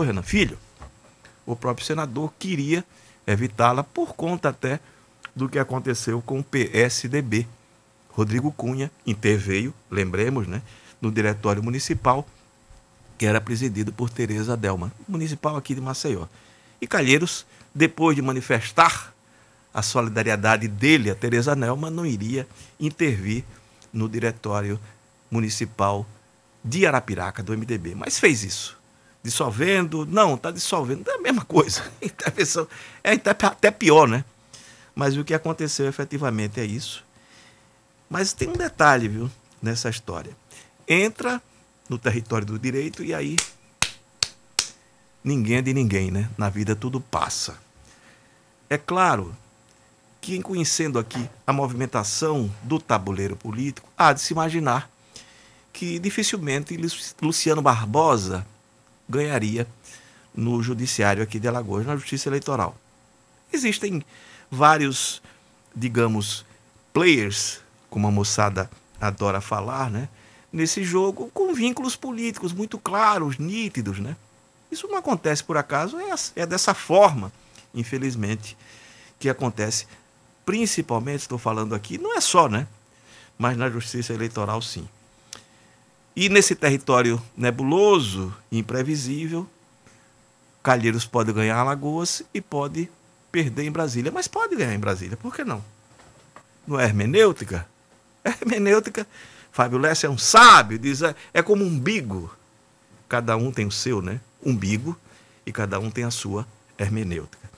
Renan Filho, o próprio senador queria evitá-la por conta até do que aconteceu com o PSDB. Rodrigo Cunha interveio, lembremos, né, no diretório municipal, que era presidido por Tereza Delma, municipal aqui de Maceió. E Calheiros, depois de manifestar a solidariedade dele a Tereza Delma, não iria intervir no diretório municipal de Arapiraca do MDB, mas fez isso. Dissolvendo, não, está dissolvendo, é a mesma coisa. Intervenção é até pior, né? Mas o que aconteceu efetivamente é isso. Mas tem um detalhe, viu, nessa história. Entra no território do direito e aí ninguém é de ninguém, né? Na vida tudo passa. É claro que, conhecendo aqui a movimentação do tabuleiro político, há de se imaginar que dificilmente Luciano Barbosa ganharia no judiciário aqui de Alagoas, na justiça eleitoral. Existem vários, digamos, players, como a moçada adora falar, né? Nesse jogo com vínculos políticos muito claros, nítidos, né? Isso não acontece por acaso, é, é dessa forma, infelizmente, que acontece. Principalmente, estou falando aqui, não é só, né? Mas na justiça eleitoral, sim. E nesse território nebuloso, imprevisível, Calheiros pode ganhar Alagoas e pode perder em Brasília. Mas pode ganhar em Brasília, por que não? Não é hermenêutica? É hermenêutica, Fábio Lessa é um sábio, diz, é, é como um umbigo. Cada um tem o seu, né? Umbigo, e cada um tem a sua hermenêutica.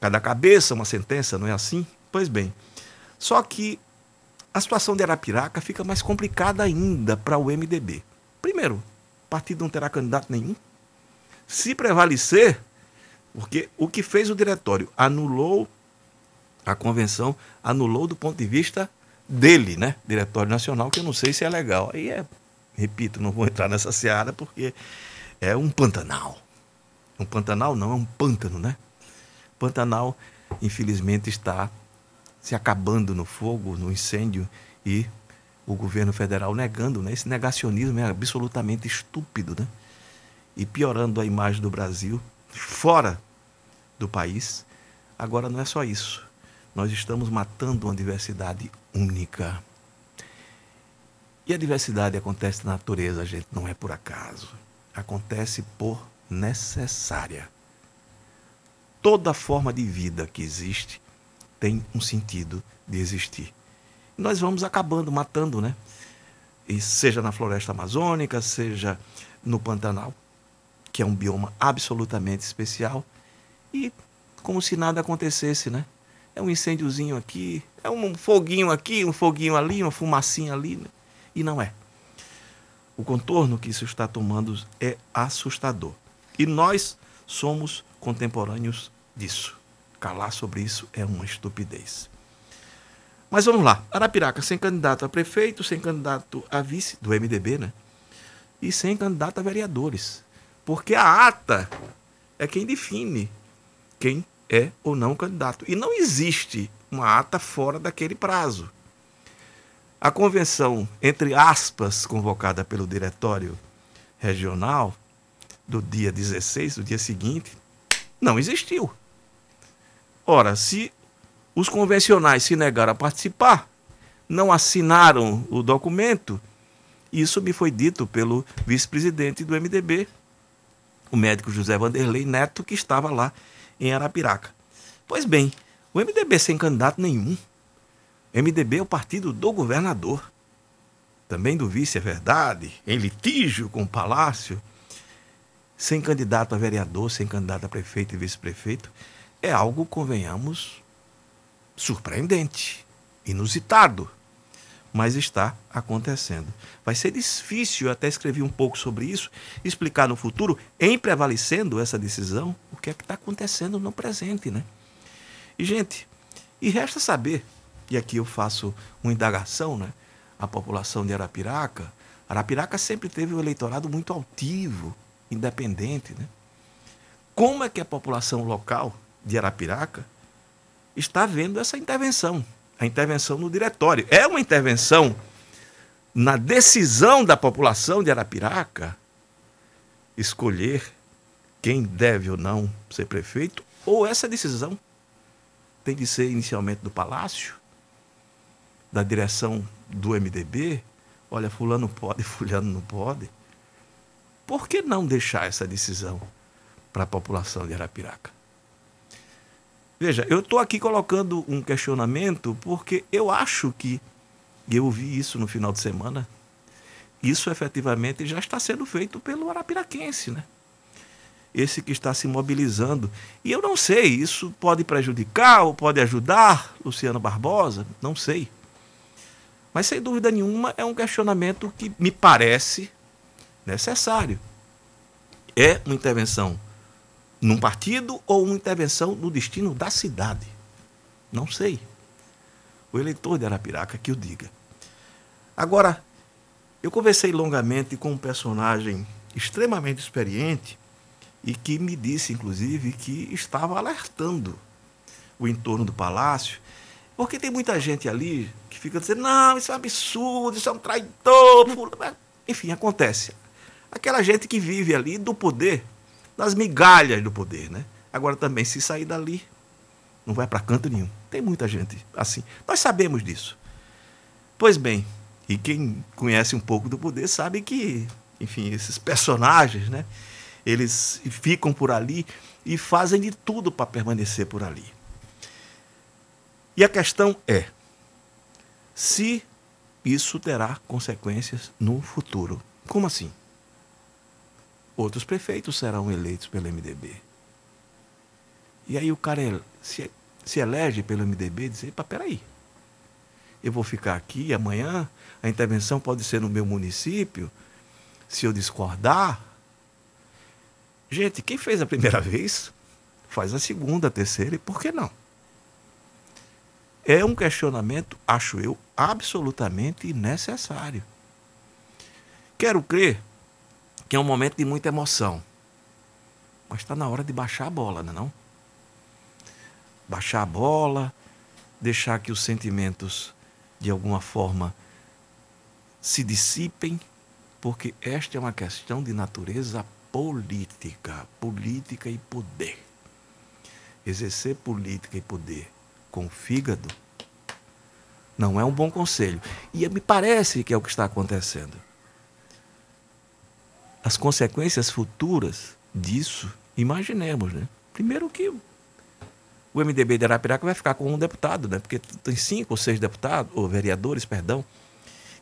Cada cabeça uma sentença, não é assim? Pois bem. Só que a situação de Arapiraca fica mais complicada ainda para o MDB. Primeiro, o partido não terá candidato nenhum. Se prevalecer, porque o que fez o diretório anulou a convenção, anulou do ponto de vista dele, né? Diretório Nacional, que eu não sei se é legal. Aí é, repito, não vou entrar nessa seara porque é um pantanal. Um pantanal não, é um pântano, né? Pantanal, infelizmente, está se acabando no fogo, no incêndio e o governo federal negando, né? Esse negacionismo é absolutamente estúpido, né? E piorando a imagem do Brasil fora do país. Agora não é só isso. Nós estamos matando uma diversidade única. E a diversidade acontece na natureza, gente, não é por acaso. Acontece por necessária. Toda forma de vida que existe tem um sentido de existir. Nós vamos acabando, matando, né? E seja na floresta amazônica, seja no Pantanal, que é um bioma absolutamente especial, e como se nada acontecesse, né? É um incêndiozinho aqui, é um foguinho aqui, um foguinho ali, uma fumacinha ali, né? e não é. O contorno que isso está tomando é assustador. E nós somos contemporâneos disso. Calar sobre isso é uma estupidez. Mas vamos lá. Arapiraca sem candidato a prefeito, sem candidato a vice do MDB, né? E sem candidato a vereadores. Porque a ata é quem define quem é ou não candidato. E não existe uma ata fora daquele prazo. A convenção, entre aspas, convocada pelo diretório regional, do dia 16, do dia seguinte, não existiu. Ora, se os convencionais se negaram a participar, não assinaram o documento, isso me foi dito pelo vice-presidente do MDB, o médico José Vanderlei Neto, que estava lá em Arapiraca. Pois bem, o MDB sem candidato nenhum. MDB é o partido do governador. Também do vice, é verdade, em litígio com o Palácio. Sem candidato a vereador, sem candidato a prefeito e vice-prefeito é algo, convenhamos, surpreendente, inusitado, mas está acontecendo. Vai ser difícil, eu até escrevi um pouco sobre isso, explicar no futuro, em prevalecendo essa decisão, o que é que está acontecendo no presente, né? E, gente, e resta saber, e aqui eu faço uma indagação, né? A população de Arapiraca, Arapiraca sempre teve um eleitorado muito altivo, independente, né? Como é que a população local de Arapiraca está vendo essa intervenção, a intervenção no diretório. É uma intervenção na decisão da população de Arapiraca escolher quem deve ou não ser prefeito, ou essa decisão tem de ser inicialmente do Palácio, da direção do MDB, olha, fulano pode, fulano não pode. Por que não deixar essa decisão para a população de Arapiraca? Veja, eu estou aqui colocando um questionamento porque eu acho que, e eu vi isso no final de semana, isso efetivamente já está sendo feito pelo arapiraquense, né? Esse que está se mobilizando. E eu não sei, isso pode prejudicar ou pode ajudar Luciano Barbosa, não sei. Mas sem dúvida nenhuma é um questionamento que me parece necessário. É uma intervenção num partido ou uma intervenção no destino da cidade? Não sei. O eleitor de Arapiraca que o diga. Agora, eu conversei longamente com um personagem extremamente experiente e que me disse, inclusive, que estava alertando o entorno do palácio, porque tem muita gente ali que fica dizendo: não, isso é um absurdo, isso é um traidor. Enfim, acontece. Aquela gente que vive ali do poder das migalhas do poder, né? Agora também, se sair dali, não vai para canto nenhum. Tem muita gente assim. Nós sabemos disso. Pois bem, e quem conhece um pouco do poder sabe que, enfim, esses personagens, né? Eles ficam por ali e fazem de tudo para permanecer por ali. E a questão é se isso terá consequências no futuro. Como assim? Outros prefeitos serão eleitos pelo MDB. E aí o cara se, se elege pelo MDB e diz, epa, peraí, eu vou ficar aqui amanhã, a intervenção pode ser no meu município, se eu discordar. Gente, quem fez a primeira vez, faz a segunda, a terceira, e por que não? É um questionamento, acho eu, absolutamente necessário. Quero crer que é um momento de muita emoção. Mas está na hora de baixar a bola, não é não? Baixar a bola, deixar que os sentimentos, de alguma forma, se dissipem, porque esta é uma questão de natureza política, política e poder. Exercer política e poder com fígado não é um bom conselho. E me parece que é o que está acontecendo as consequências futuras disso, imaginemos, né? Primeiro que o MDB de Arapiraca vai ficar com um deputado, né? Porque tem cinco ou seis deputados, ou vereadores, perdão,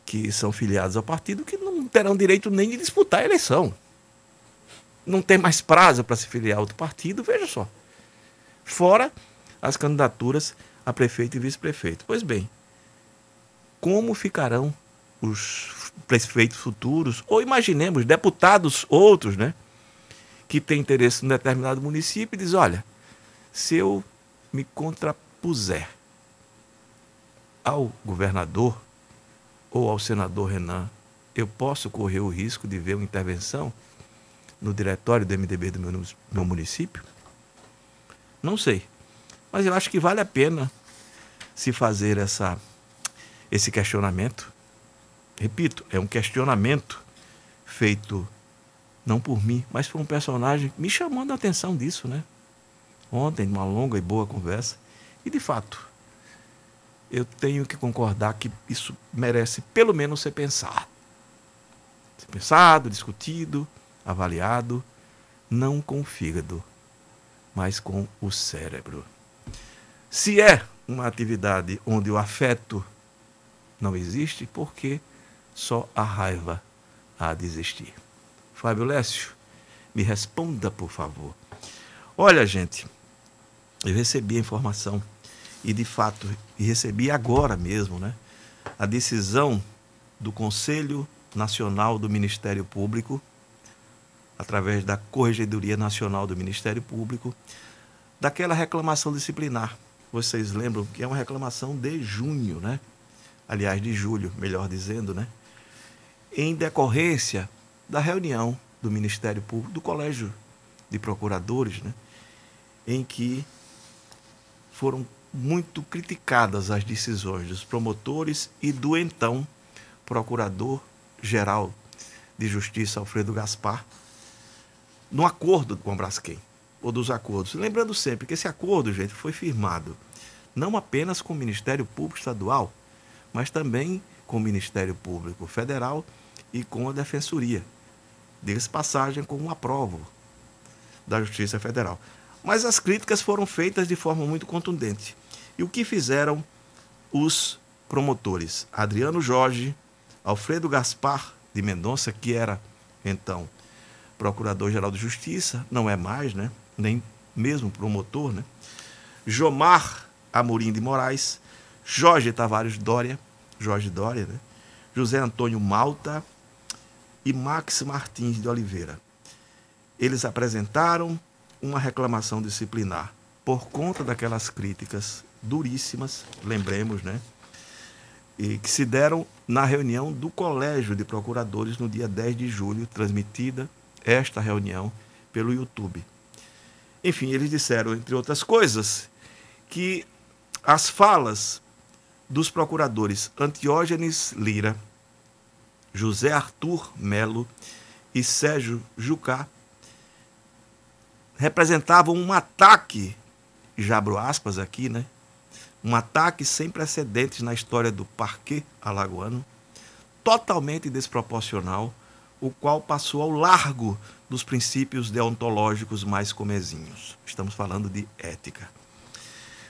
que são filiados ao partido que não terão direito nem de disputar a eleição. Não tem mais prazo para se filiar a outro partido, veja só. Fora as candidaturas a prefeito e vice-prefeito. Pois bem, como ficarão os prefeitos futuros, ou imaginemos deputados outros, né, que têm interesse em determinado município e diz, olha, se eu me contrapuser ao governador ou ao senador Renan, eu posso correr o risco de ver uma intervenção no diretório do MDB do meu, meu município? Não sei. Mas eu acho que vale a pena se fazer essa, esse questionamento repito, é um questionamento feito não por mim, mas por um personagem me chamando a atenção disso, né? Ontem, numa longa e boa conversa. E de fato, eu tenho que concordar que isso merece pelo menos ser pensado. Ser pensado, discutido, avaliado, não com o fígado, mas com o cérebro. Se é uma atividade onde o afeto não existe, por que só a raiva há de existir. Fábio Lécio, me responda, por favor. Olha, gente, eu recebi a informação e, de fato, recebi agora mesmo, né? A decisão do Conselho Nacional do Ministério Público, através da Corregedoria Nacional do Ministério Público, daquela reclamação disciplinar. Vocês lembram que é uma reclamação de junho, né? Aliás, de julho, melhor dizendo, né? Em decorrência da reunião do Ministério Público, do Colégio de Procuradores, né, em que foram muito criticadas as decisões dos promotores e do então Procurador-Geral de Justiça, Alfredo Gaspar, no acordo com a Braskem, ou dos acordos. Lembrando sempre que esse acordo, gente, foi firmado não apenas com o Ministério Público Estadual, mas também com o Ministério Público Federal e com a Defensoria. Diga-se passagem com um aprovo da Justiça Federal. Mas as críticas foram feitas de forma muito contundente. E o que fizeram os promotores? Adriano Jorge, Alfredo Gaspar de Mendonça, que era então procurador-geral de Justiça, não é mais, né? Nem mesmo promotor, né? Jomar Amorim de Moraes, Jorge Tavares Dória, Jorge Dória, né? José Antônio Malta e Max Martins de Oliveira. Eles apresentaram uma reclamação disciplinar por conta daquelas críticas duríssimas, lembremos, né? E que se deram na reunião do Colégio de Procuradores no dia 10 de julho, transmitida esta reunião pelo YouTube. Enfim, eles disseram, entre outras coisas, que as falas dos procuradores Antiógenes Lira, José Arthur Melo e Sérgio Jucá representavam um ataque, já abro aspas aqui, né? Um ataque sem precedentes na história do parquê alagoano, totalmente desproporcional, o qual passou ao largo dos princípios deontológicos mais comezinhos. Estamos falando de ética.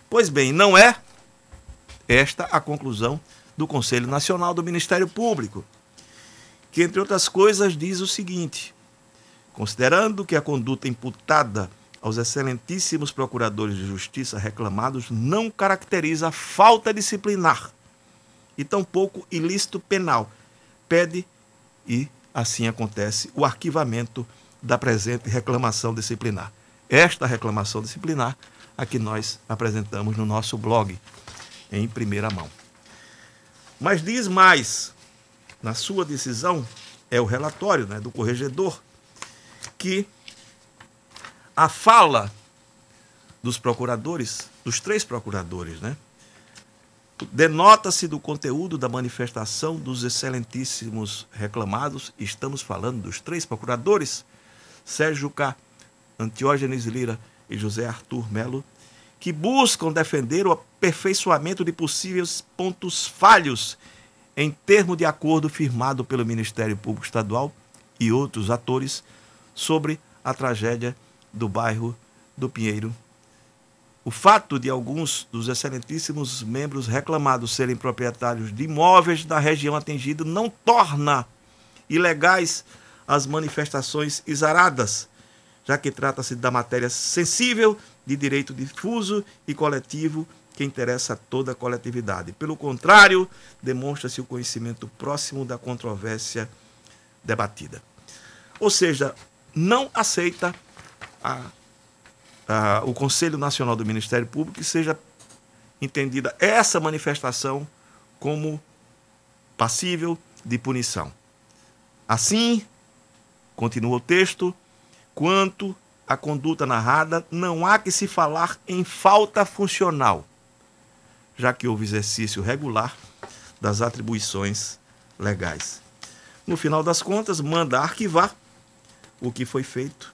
Pois bem, não é esta a conclusão do Conselho Nacional do Ministério Público, que, entre outras coisas, diz o seguinte: considerando que a conduta imputada aos excelentíssimos procuradores de justiça reclamados não caracteriza falta disciplinar e tampouco ilícito penal, pede e assim acontece o arquivamento da presente reclamação disciplinar. Esta reclamação disciplinar a que nós apresentamos no nosso blog em primeira mão. Mas diz mais, na sua decisão, é o relatório né, do corregedor que a fala dos procuradores, dos três procuradores, né? Denota-se do conteúdo da manifestação dos excelentíssimos reclamados, estamos falando dos três procuradores, Sérgio K., Antiógenes Lira e José Arthur Melo, que buscam defender o aperfeiçoamento de possíveis pontos falhos em termo de acordo firmado pelo Ministério Público Estadual e outros atores sobre a tragédia do bairro do Pinheiro. O fato de alguns dos excelentíssimos membros reclamados serem proprietários de imóveis da região atingida não torna ilegais as manifestações exaradas, já que trata-se da matéria sensível de direito difuso e coletivo que interessa a toda a coletividade. Pelo contrário, demonstra-se o conhecimento próximo da controvérsia debatida. Ou seja, não aceita a, a, o Conselho Nacional do Ministério Público que seja entendida essa manifestação como passível de punição. Assim, continua o texto, quanto à conduta narrada, não há que se falar em falta funcional, já que houve exercício regular das atribuições legais. No final das contas, manda arquivar o que foi feito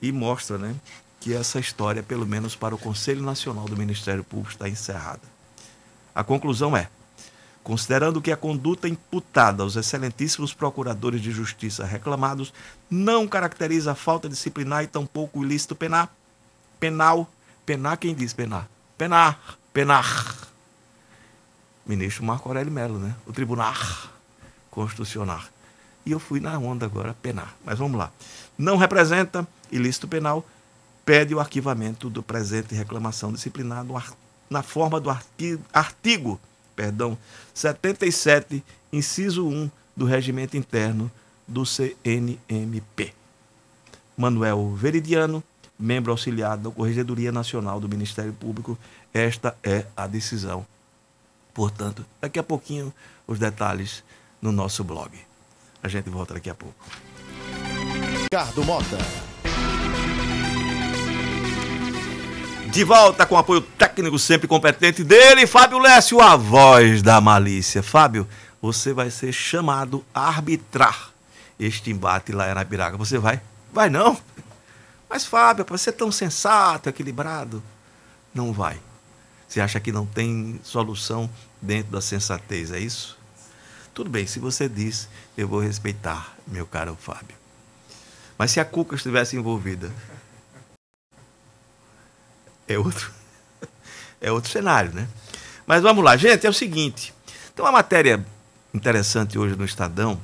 e mostra né, que essa história, pelo menos para o Conselho Nacional do Ministério Público, está encerrada. A conclusão é: considerando que a conduta imputada aos excelentíssimos procuradores de justiça reclamados não caracteriza a falta disciplinar e tampouco o ilícito penal, penal, penar quem diz penar? Penar, penar. Ministro Marco Aurélio Melo, né? O Tribunal Constitucional e eu fui na onda agora penar. Mas vamos lá. Não representa ilícito penal, pede o arquivamento do presente reclamação disciplinar na forma do artigo, artigo perdão, 77, inciso 1 do regimento interno do CNMP. Manuel Veridiano, membro auxiliar da Corregedoria Nacional do Ministério Público, esta é a decisão. Portanto, daqui a pouquinho os detalhes no nosso blog. A gente volta daqui a pouco. Ricardo Mota. De volta com apoio técnico sempre competente dele, Fábio Lécio, a voz da malícia. Fábio, você vai ser chamado a arbitrar este embate lá em Arapiraca. Você vai? Vai não? Mas, Fábio, para ser tão sensato, equilibrado, não vai. Você acha que não tem solução dentro da sensatez, é isso? Tudo bem, se você diz, eu vou respeitar, meu caro Fábio. Mas se a Cuca estivesse envolvida, é outro, é outro cenário, né? Mas vamos lá, gente, é o seguinte. Tem uma matéria interessante hoje no Estadão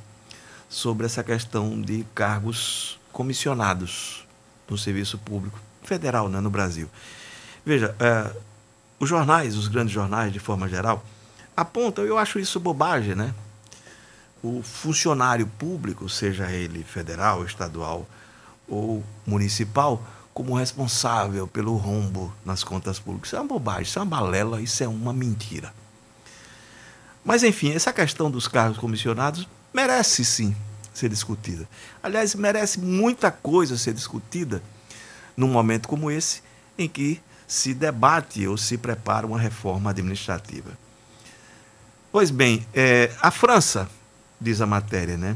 sobre essa questão de cargos comissionados no serviço público federal né, no Brasil. Veja, é, os jornais, os grandes jornais de forma geral, apontam, eu acho isso bobagem, né? O funcionário público, seja ele federal, estadual ou municipal, como responsável pelo rombo nas contas públicas. Isso é uma bobagem, isso é uma balela, isso é uma mentira. Mas, enfim, essa questão dos cargos comissionados merece sim ser discutida. Aliás, merece muita coisa ser discutida num momento como esse, em que se debate ou se prepara uma reforma administrativa. Pois bem, é, a França, diz a matéria, né,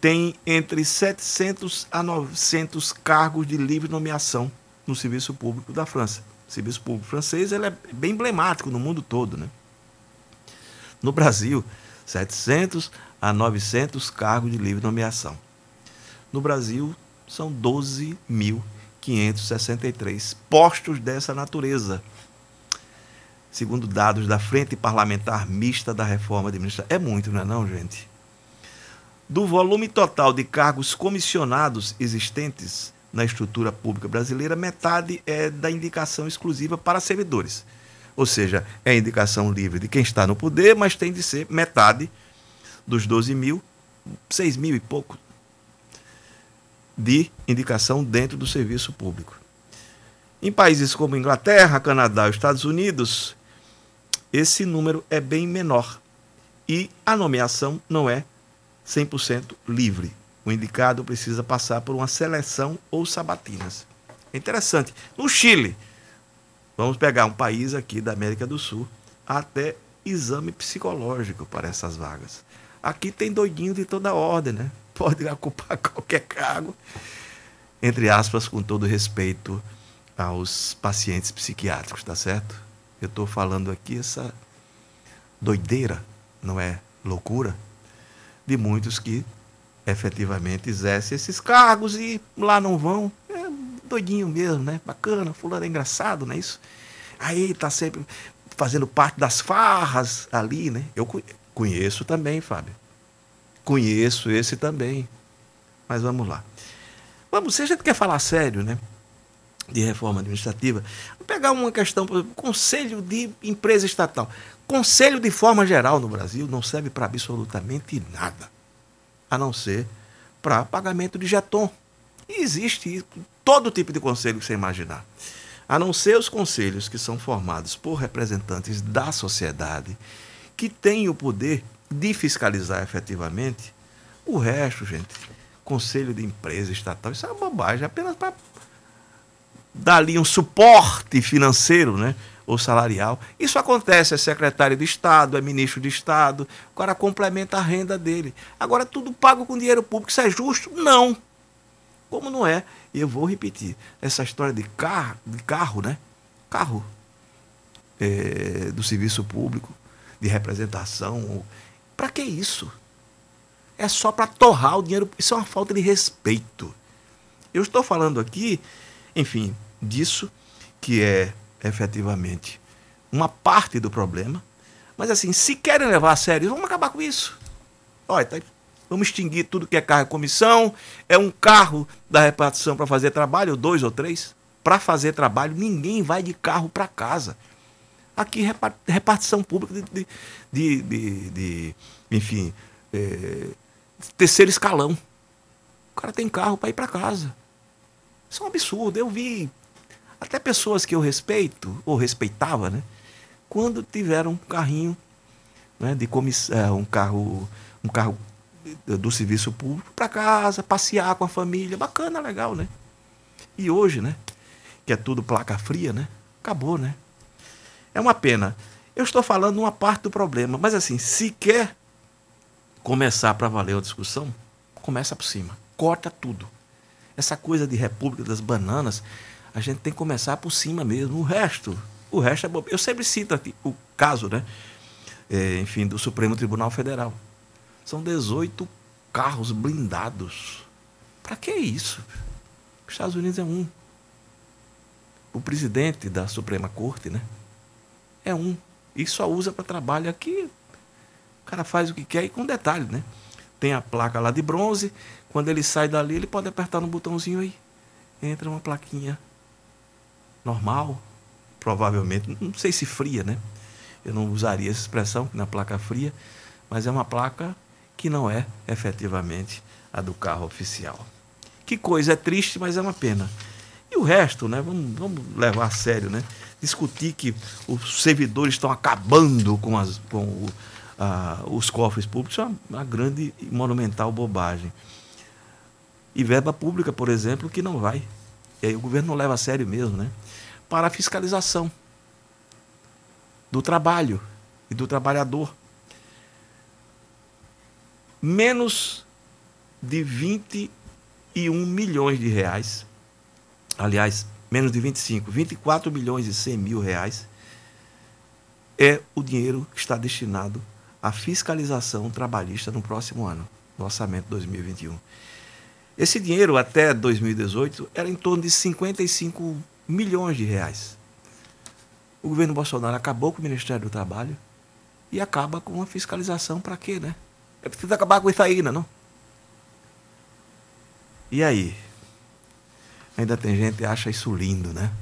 tem entre 700 a 900 cargos de livre nomeação no serviço público da França. O serviço público francês ele é bem emblemático no mundo todo. Né? No Brasil, 700 a 900 cargos de livre nomeação. No Brasil, são 12.563 postos dessa natureza, segundo dados da Frente Parlamentar Mista da Reforma Administrativa. É muito, não é não, gente? Do volume total de cargos comissionados existentes na estrutura pública brasileira, metade é da indicação exclusiva para servidores. Ou seja, é indicação livre de quem está no poder, mas tem de ser metade dos 12 mil, 6 mil e pouco de indicação dentro do serviço público. Em países como Inglaterra, Canadá e Estados Unidos, esse número é bem menor. E a nomeação não é 100% livre. O indicado precisa passar por uma seleção ou sabatinas. É interessante. No Chile, vamos pegar um país aqui da América do Sul, até exame psicológico para essas vagas. Aqui tem doidinho de toda ordem, né? Pode ocupar qualquer cargo, entre aspas, com todo respeito aos pacientes psiquiátricos, tá certo? Eu estou falando aqui essa doideira, não é loucura? de muitos que efetivamente exercem esses cargos e lá não vão. Doidinho mesmo, né? Bacana, fulano é engraçado, não é isso? Aí tá sempre fazendo parte das farras ali, né? Eu conheço também, Fábio. Conheço esse também. Mas vamos lá. Vamos, se a gente quer falar sério, né? De reforma administrativa, vou pegar uma questão, por exemplo, conselho de empresa estatal. Conselho, de forma geral, no Brasil, não serve para absolutamente nada, a não ser para pagamento de jeton. E existe todo tipo de conselho que você imaginar. A não ser os conselhos que são formados por representantes da sociedade, que têm o poder de fiscalizar efetivamente, o resto, gente, conselho de empresa estatal, isso é uma bobagem, apenas para dar ali um suporte financeiro, né? ou salarial. Isso acontece, é secretário de Estado, é ministro de Estado, o cara complementa a renda dele. Agora, tudo pago com dinheiro público, isso é justo? Não. Como não é? E eu vou repetir, essa história de carro, de carro né? Carro é, do serviço público, de representação. Para que isso? É só para torrar o dinheiro. Isso é uma falta de respeito. Eu estou falando aqui, enfim, disso que é efetivamente uma parte do problema. Mas assim, se querem levar a sério, vamos acabar com isso. Olha, tá, vamos extinguir tudo que é carro e comissão. É um carro da repartição para fazer trabalho, dois ou três. Para fazer trabalho, ninguém vai de carro para casa. Aqui, repartição pública de, de, de, de enfim, é, terceiro escalão. O cara tem carro para ir para casa. Isso é um absurdo. Eu vi até pessoas que eu respeito, ou respeitava, né? Quando tiveram um carrinho né, de comissão, um carro, um carro do serviço público para casa, passear com a família, bacana, legal, né? E hoje, né? Que é tudo placa fria, né? Acabou, né? É uma pena. Eu estou falando uma parte do problema, mas assim, se quer começar para valer a discussão, começa por cima. Corta tudo. Essa coisa de República das Bananas, a gente tem que começar por cima mesmo. O resto, o resto é bobeira. Eu sempre cito aqui o caso, né? É, enfim, do Supremo Tribunal Federal. São 18 carros blindados. Para que isso? Os Estados Unidos é um. O presidente da Suprema Corte, né? É um. E só usa para trabalho aqui. O cara faz o que quer e com detalhe, né? Tem a placa lá de bronze. Quando ele sai dali, ele pode apertar no botãozinho aí. Entra uma plaquinha normal, provavelmente, não sei se fria, né? Eu não usaria essa expressão na placa fria, mas é uma placa que não é efetivamente a do carro oficial. Que coisa é triste, mas é uma pena. E o resto, né? Vamos, vamos levar a sério, né? Discutir que os servidores estão acabando com, as, com o, a, os cofres públicos é uma, uma grande e monumental bobagem. E verba pública, por exemplo, que não vai. E aí o governo não leva a sério mesmo, né? Para a fiscalização do trabalho e do trabalhador. Menos de 21 milhões de reais, aliás, menos de 25, 24 milhões e 100 mil reais é o dinheiro que está destinado à fiscalização trabalhista no próximo ano, no orçamento 2021. Esse dinheiro até 2018 era em torno de 55 milhões de reais. O governo Bolsonaro acabou com o Ministério do Trabalho e acaba com a fiscalização para quê, né? É preciso acabar com isso aí, né, não? E aí? Ainda tem gente que acha isso lindo, né?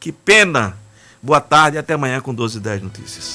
Que pena! Boa tarde e até amanhã com 12 e 10 notícias.